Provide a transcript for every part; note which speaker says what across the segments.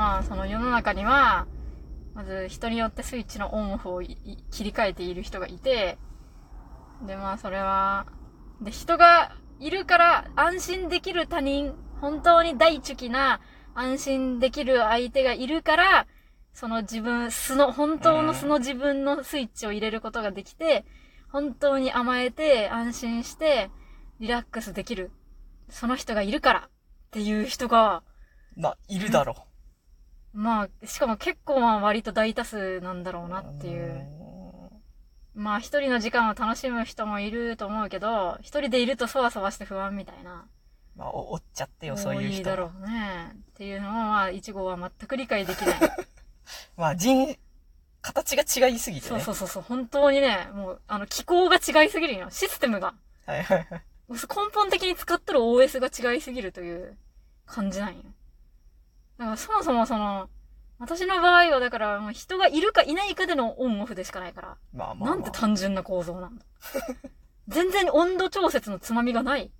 Speaker 1: まあ、その世の中には、まず人によってスイッチのオンオフを切り替えている人がいて、で、まあそれは、で、人がいるから安心できる他人、本当に大チュキな安心できる相手がいるから、その自分、素の、本当の素の自分のスイッチを入れることができて、本当に甘えて安心してリラックスできる。その人がいるからっていう人が、
Speaker 2: まあ、いるだろ
Speaker 1: まあ、しかも結構まあ割と大多数なんだろう
Speaker 2: う。
Speaker 1: なっていう。
Speaker 2: う
Speaker 1: まあ一人の時間を楽しむ人もいると思うけど、一人でいるとそわそわして不安みたいな。
Speaker 2: まあ、お、おっちゃってよ、そういう人。
Speaker 1: 多いだろうね。っていうのもまあ、一号は全く理解できない。
Speaker 2: まあ、人、形が違いすぎてね。
Speaker 1: そうそうそうそう、本当にね、もう、あの、機構が違いすぎるよ。システムが。
Speaker 2: はいはいはい。
Speaker 1: 根本的に使ってる OS が違いすぎるという感じなんよ。だからそもそもその、私の場合はだからもう人がいるかいないかでのオンオフでしかないから。
Speaker 2: まあまあ、まあ。
Speaker 1: なんて単純な構造なんだ。全然温度調節のつまみがない。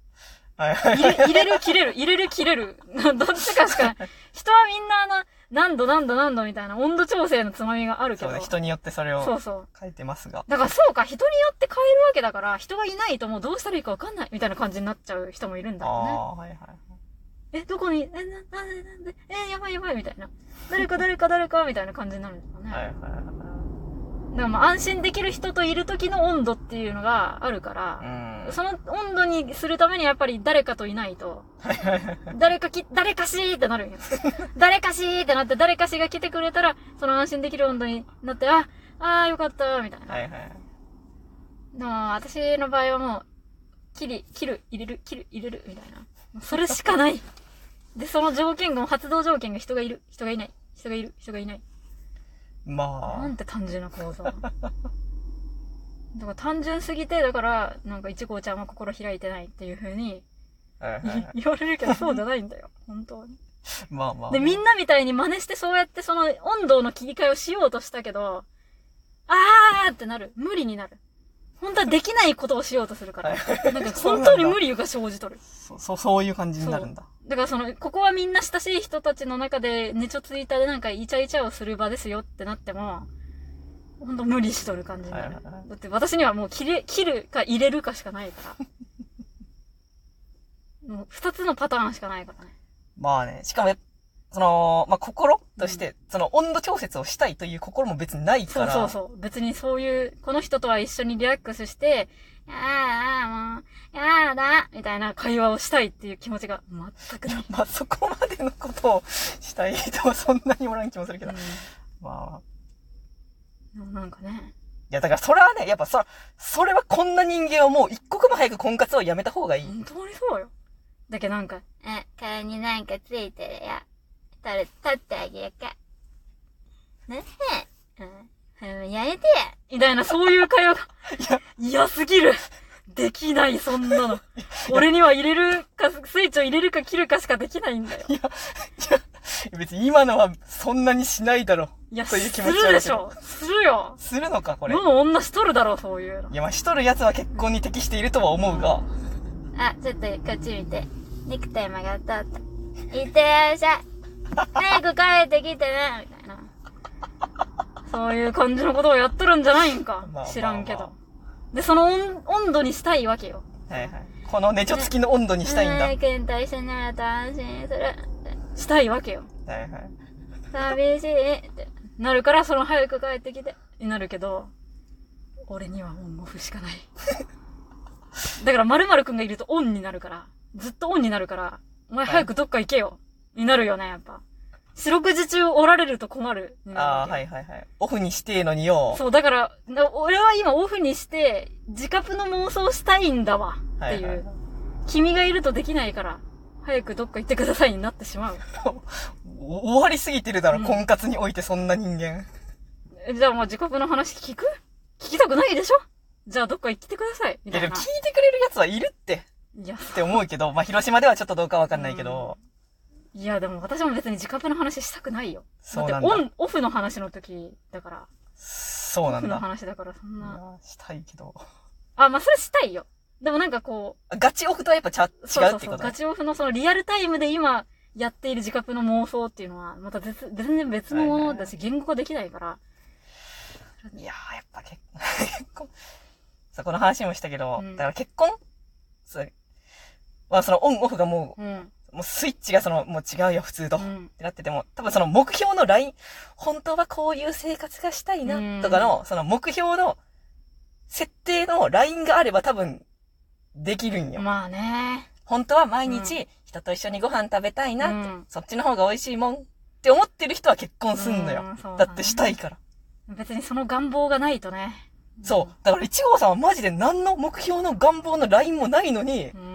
Speaker 1: 入れ、る切れる、入れる切れる。どっちかしかない。人はみんなあの、何度何度何度みたいな温度調整のつまみがあるけど。
Speaker 2: そうだ、人によってそれを
Speaker 1: そうそう。
Speaker 2: 書いてますが。
Speaker 1: だからそうか、人によって変えるわけだから、人がいないともうどうしたらいいかわかんないみたいな感じになっちゃう人もいるんだ
Speaker 2: あ
Speaker 1: ろうね。
Speaker 2: あー、はいはい。
Speaker 1: え、どこに、え、な、なんで、なんで、え、やばいやばいみたいな。誰か誰か誰かみたいな感じになるんですかね。
Speaker 2: はいはいはい。
Speaker 1: だからまあ安心できる人といる時の温度っていうのがあるから、
Speaker 2: うん。
Speaker 1: その温度にするためにやっぱり誰かといないと。誰かき、誰かしーってなるんよ。誰かしーってなって、誰かしが来てくれたら、その安心できる温度になって、あ、あーよかった、みたいな。
Speaker 2: はいはい。
Speaker 1: 私の場合はもう、切り、切る、入れる、切る、入れる、みたいな。それしかない。で、その条件が、発動条件が人がいる、人がいない、人がいる、人がいない。
Speaker 2: まあ
Speaker 1: なん、て単純な構造。だから単純すぎて、だから、なんか一号ちゃんは心開いてないっていう風に
Speaker 2: はいはいはい
Speaker 1: 言われるけど、そうじゃないんだよ。本当に。
Speaker 2: まあまあ。
Speaker 1: で、みんなみたいに真似してそうやってその温度の切り替えをしようとしたけど、あーってなる。無理になる。本当はできないことをしようとするから。なんか本当に無理が生じとる。
Speaker 2: そ、そ、そういう感じになるんだ。
Speaker 1: だからその、ここはみんな親しい人たちの中で、ねちょついたでなんかイチャイチャをする場ですよってなっても、ほんと無理しとる感じになる。だって私にはもう切れ、切るか入れるかしかないから。もう二つのパターンしかないからね。
Speaker 2: まあね、しかもやっその、まあ、心として、その温度調節をしたいという心も別にないから。
Speaker 1: そうそうそう。別にそういう、この人とは一緒にリラックスして、やーもう、やーだみたいな会話をしたいっていう気持ちが全くない。
Speaker 2: まあ、そこまでのことをしたい人はそんなにおらん気もするけど。
Speaker 1: う
Speaker 2: まあ。
Speaker 1: ん、でもなんかね、
Speaker 2: いや、だからそれはね、やっぱそ、それはこんな人間はもう一刻も早く婚活をやめた方がいい。
Speaker 1: 本当にそうよ。だけどなんか、え、顔になんかついてるよ。取れ、取ってあげるか。ねえ、うん、うんやめてや。みたいな、そういう会話が、嫌すぎる。できない、そんなの。俺には入れるか、スイッチを入れるか切るかしかできないんだよ。
Speaker 2: いや、いや、別に今のはそんなにしないだろ。
Speaker 1: いや、
Speaker 2: という
Speaker 1: す
Speaker 2: 気持ちはある
Speaker 1: でしょ。するよ。
Speaker 2: するのか、これ。
Speaker 1: どの女しとるだろう、そういうの
Speaker 2: い。や、まあ、しとる奴は結婚に適しているとは思うが。
Speaker 1: あ、ちょっとこっち見て。ネクタイ曲がった。いってらっしゃい。早く帰ってきてね、みたいな。そういう感じのことをやっとるんじゃないんか知らんけど。で、その温温度にしたいわけよ。
Speaker 2: はいはい。このネチョ付きの温度にしたいんだ。はい
Speaker 1: 君と一緒になると安心する。したいわけよ。
Speaker 2: はい。
Speaker 1: 寂しいってなるから、その早く帰ってきて、になるけど、俺にはオンオフしかない。だから、〇〇くんがいるとオンになるから、ずっとオンになるから、お前早くどっか行けよ。になるよね、やっぱ。四六時中おられると困る。
Speaker 2: ああ、はいはいはい。オフにしてえのによ。
Speaker 1: そう、だから、な俺は今オフにして、自覚の妄想したいんだわ。っていう。
Speaker 2: はいはい
Speaker 1: 君がいるとできないから、早くどっか行ってくださいになってしまう。
Speaker 2: お終わりすぎてるだろ、
Speaker 1: うん
Speaker 2: 婚活においてそんな人間。
Speaker 1: えじゃあもう自覚の話聞く？聞きたくないでしょ？じゃあどっか行ってください。み
Speaker 2: いや、
Speaker 1: たいな。
Speaker 2: でも聞いてくれる奴はいるって、
Speaker 1: いや、
Speaker 2: って思うけど、まあ、広島ではちょっとどうかわかんないけど、
Speaker 1: いやでも私も別に自覚の話したくないよ。
Speaker 2: そうなんだ
Speaker 1: ってオン、オフの話の時だから。オフの
Speaker 2: そうなんだ。
Speaker 1: 話だからそんな。
Speaker 2: したいけど。
Speaker 1: あ、まあそれしたいよ。でもなんかこ
Speaker 2: ガチオフとはやっぱちゃ
Speaker 1: う、そうそうそう、
Speaker 2: 違うってことね。
Speaker 1: ガチオフのそのリアルタイムで今、やっている自覚の妄想っていうのは、また別全然別のものだし、言語化できないから。
Speaker 2: いやー、やっぱ結 結婚、そう、この話もしたけど、
Speaker 1: うん
Speaker 2: だから結婚？そう。まあそのオンオフがも
Speaker 1: うん。
Speaker 2: う、もうスイッチがその、もう違うよ、普通と。っ
Speaker 1: うん。
Speaker 2: てなってても、多分その目標のライン、本当はこういう生活がしたいな、とかの、その目標の、設定のラインがあれば多分、できるんよ。
Speaker 1: まあね。
Speaker 2: 本当は毎
Speaker 1: う
Speaker 2: 日、人と一緒にご飯食べたいなそっちの方が美味しいもんって思ってる人は結婚すんのよ。
Speaker 1: だね
Speaker 2: だってしたいから。
Speaker 1: 別にその願望がないとね。
Speaker 2: そう。だから一号さんはマジで何の目標の願望のラインもないのに、
Speaker 1: うん。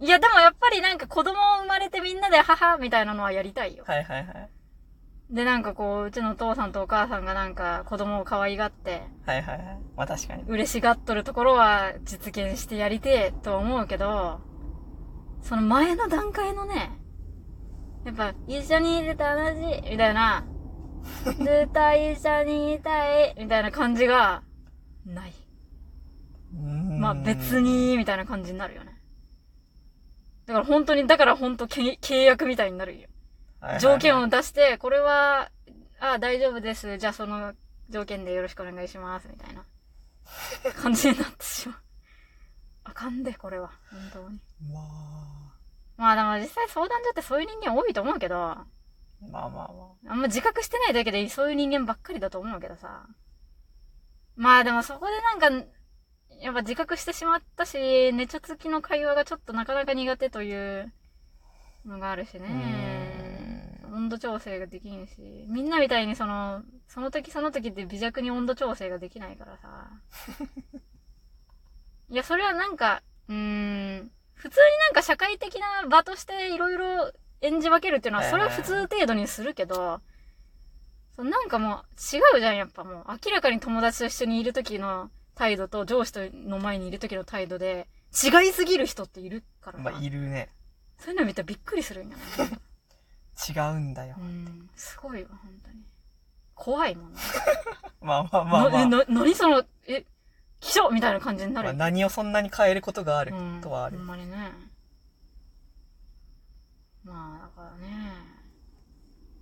Speaker 1: いや、でもやっぱりなんか子供生まれてみんなで母みたいなのはやりたいよ。
Speaker 2: はいはいはい。
Speaker 1: で、なんかこう、うちのお父さんとお母さんがなんか子供を可愛がって、
Speaker 2: はいはいはい。まあ確かに。
Speaker 1: 嬉しがっとるところは実現してやりてえとは思うけど、その前の段階のね、やっぱ、一緒にいると楽しい、みたいな、ずっと一緒にいたい、みたいな感じが、ない。まあ別。に、みたいな感じになるよね。だから本当に、だから本当け契約みたいになるよ。条件を出して、これは、あ大丈夫です。じゃあその条件でよろしくお願いします。みたいな感じになってしまう。あかんで、これは。本当に。
Speaker 2: ま
Speaker 1: まあでも実際相談所ってそういう人間多いと思うけど、
Speaker 2: あ、まあまあま
Speaker 1: あんま自覚してないだけでそういう人間ばっかりだと思うけどさ。まあでもそこでなんか、やっぱ自覚してしまったし、寝ちゃつきの会話がちょっとなかなか苦手というのがあるしね。温度調整ができんし、みんなみたいにその、その時その時って微弱に温度調整ができないからさ。いや、それはなんか、うーん、普通になんか社会的な場としていろいろ演じ分けるっていうのは、それは普通程度にするけど、なんかもう違うじゃん、やっぱもう。明らかに友達と一緒にいる時の態度と上司との前にいる時の態度で、違いすぎる人っているから
Speaker 2: まあいるね。
Speaker 1: そういうの見たらびっくりするんよね。
Speaker 2: 違うんだよ
Speaker 1: う。ん、すごいわ、本当に。怖いもんね。
Speaker 2: まあまあまあまあ。
Speaker 1: なえ、な、何その、え、気象みたいな感じになる？
Speaker 2: まあ
Speaker 1: よ。
Speaker 2: 何をそんなに変えることがある
Speaker 1: うん
Speaker 2: とはある
Speaker 1: ほ。んまにね。まあ、だからね。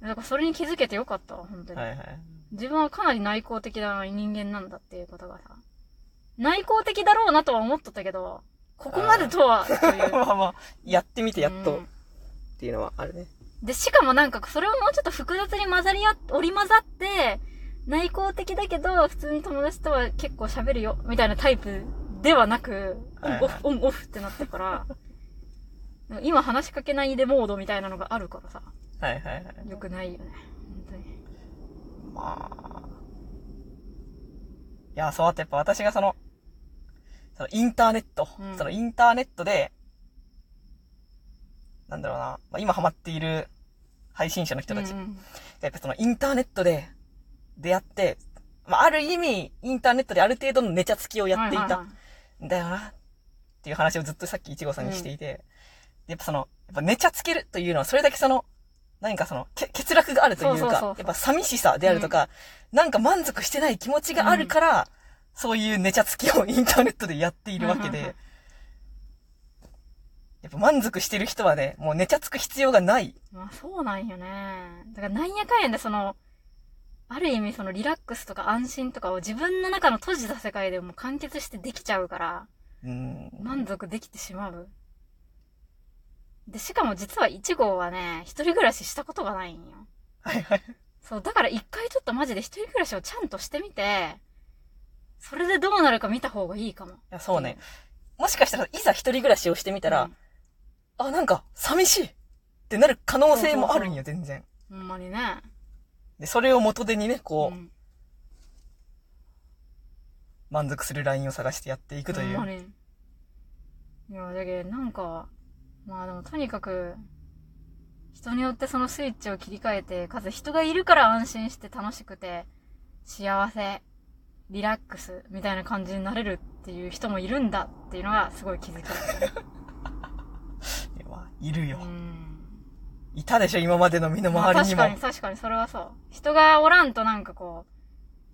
Speaker 1: だからそれに気づけてよかったわ、本当に。
Speaker 2: はいはい。
Speaker 1: 自分はかなり内向的な人間なんだっていうことがさ。内向的だろうなとは思っとったけど、ここまでとは、という。
Speaker 2: まあまあ、やってみてやっとっ
Speaker 1: うん
Speaker 2: ていうのはあるね。
Speaker 1: で、しかもなんか、それをもうちょっと複雑に混ざり合っ、織り混ざって、内向的だけど、普通に友達とは結構喋るよ、みたいなタイプではなく、オンオフ、オンオフってなったから、今話しかけないでモードみたいなのがあるからさ、
Speaker 2: はいはいはい。
Speaker 1: よくないよね。本当に。
Speaker 2: まあ。いや、そうあってやっぱ私がその、そのインターネット、
Speaker 1: うん。
Speaker 2: そのインターネットで、なんだろうな、まあ、今ハマっている配信者の人たち、
Speaker 1: うんうん。
Speaker 2: やっぱそのインターネットで出会って、まあ、ある意味、インターネットである程度のネチャつきをやっていたんだよな、っていう話をずっとさっきいちごさんにしていて、でやっぱその、やっぱネチャつけるというのは、それだけその、何かその、け欠落があるというかやっぱ寂しさであるとか、なんか満足してない気持ちがあるから、そういうネチャつきをインターネットでやっているわけで、やっぱ満足してる人はね、もうネチャつく必要がない。
Speaker 1: まあそうなんよね。だからなんやかんやでその、ある意味そのリラックスとか安心とかを自分の中の閉じた世界でもう完結してできちゃうから、
Speaker 2: うん。
Speaker 1: 満足できてしまう。で、しかも実は1号はね、一人暮らししたことがないんよ。
Speaker 2: はいはい。
Speaker 1: そう、だから一回ちょっとマジで一人暮らしをちゃんとしてみて、それでどうなるか見た方がいいかも。
Speaker 2: いや、そうね。もしかしたら、いざ一人暮らしをしてみたら、
Speaker 1: うん
Speaker 2: あ、なんか、寂しいってなる可能性もあるんよ、全然。
Speaker 1: ほんまにね。
Speaker 2: で、それを元手にね、こう、
Speaker 1: ん
Speaker 2: 満足するラインを探してやっていくという。
Speaker 1: ほんまに。いや、だけどなんか、まあでもとにかく、人によってそのスイッチを切り替えて、かつ人がいるから安心して楽しくて、幸せ、リラックス、みたいな感じになれるっていう人もいるんだっていうのがすごい気づきだったね。
Speaker 2: いやまあいるよ
Speaker 1: う。ん。
Speaker 2: いたでしょ、今までの身の
Speaker 1: まあ
Speaker 2: 回りにも。
Speaker 1: 確かに確かにそれはそう。人がおらんとなんかこう、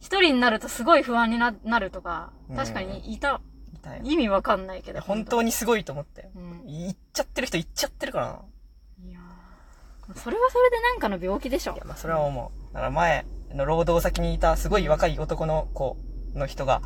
Speaker 1: 一人になるとすごい不安にななるとか、確かにいた、
Speaker 2: いたよ。
Speaker 1: 意味わかんないけど。
Speaker 2: いや本当にすごいと思ったよ。
Speaker 1: うん。
Speaker 2: 言っちゃってる人言っちゃってるからな。
Speaker 1: いやそれはそれでなんかの病気でしょ
Speaker 2: いや、。まあそれは思う。だから前の労働先にいたすごい若い男の子の人が、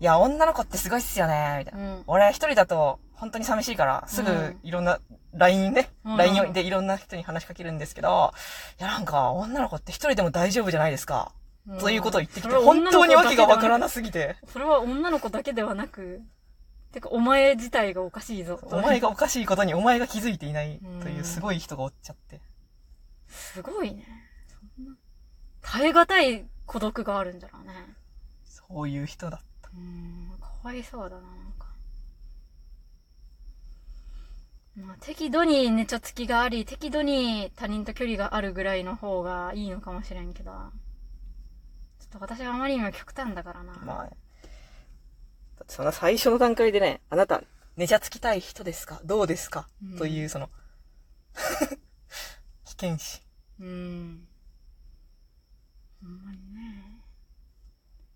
Speaker 2: いや、女の子ってすごいっすよね、みたいな。
Speaker 1: うん。
Speaker 2: 俺一人だと本当に寂しいから、すぐ
Speaker 1: うん
Speaker 2: いろんな LINE ね、
Speaker 1: うん
Speaker 2: LINE でいろんな人に話しかけるんですけど、いやなんか女の子って一人でも大丈夫じゃないですか。
Speaker 1: うん
Speaker 2: ということを言ってきて、本当にわけがわから
Speaker 1: だ
Speaker 2: なすぎて、
Speaker 1: それは女の子だけではなく、てか、お前自体がおかしいぞ。
Speaker 2: お前がおかしいことにお前が気づいていないという
Speaker 1: うん
Speaker 2: すごい人がおっちゃって。
Speaker 1: すごいね。そんな、耐え難い孤独があるんじゃろうね。
Speaker 2: そういう人だった。
Speaker 1: うーん、かわいそうだな、なんか。まあ、適度に寝ちゃつきがあり、適度に他人と距離があるぐらいの方がいいのかもしれんけど、ちょっと私はあまりにも極端だからな。
Speaker 2: まあその最初の段階でね、あなた、寝ちゃつきたい人ですか？どうですか、
Speaker 1: うん
Speaker 2: という、その、危険視。
Speaker 1: うーん。ほんまにね。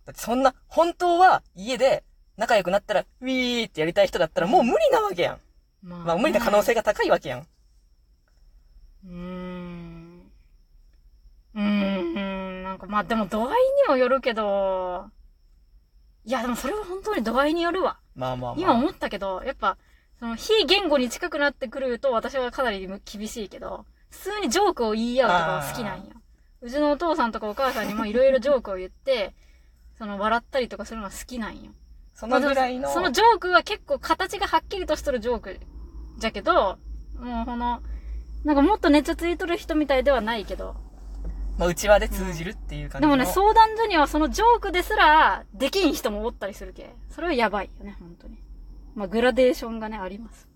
Speaker 2: だってそんな、本当は家で仲良くなったら、ウィーってやりたい人だったらもう無理なわけやん。
Speaker 1: ま
Speaker 2: まあ無理な可能性が高いわけやん。
Speaker 1: うーん。うーん。なんかまあでも度合いにもよるけど、いやでもそれは本当に度合いによるわ。
Speaker 2: まあまあまあ。
Speaker 1: 今思ったけど、やっぱ、その非言語に近くなってくると私はかなり厳しいけど、普通にジョークを言い合うとかは好きなんよ。うちのお父さんとかお母さんにもいろいろジョークを言って、その笑ったりとかするのが好きなんよ。
Speaker 2: そのぐらいの、
Speaker 1: まあそのジョークは結構形がはっきりとしとるジョークじゃけど、もうこの、なんかもっと熱ついとる人みたいではないけど。
Speaker 2: まあ内輪で通じるっていう感じの。
Speaker 1: でもね、相談所にはそのジョークですら、できん人もおったりするけ。それはやばいよね、本当に。まあ、グラデーションがね、あります。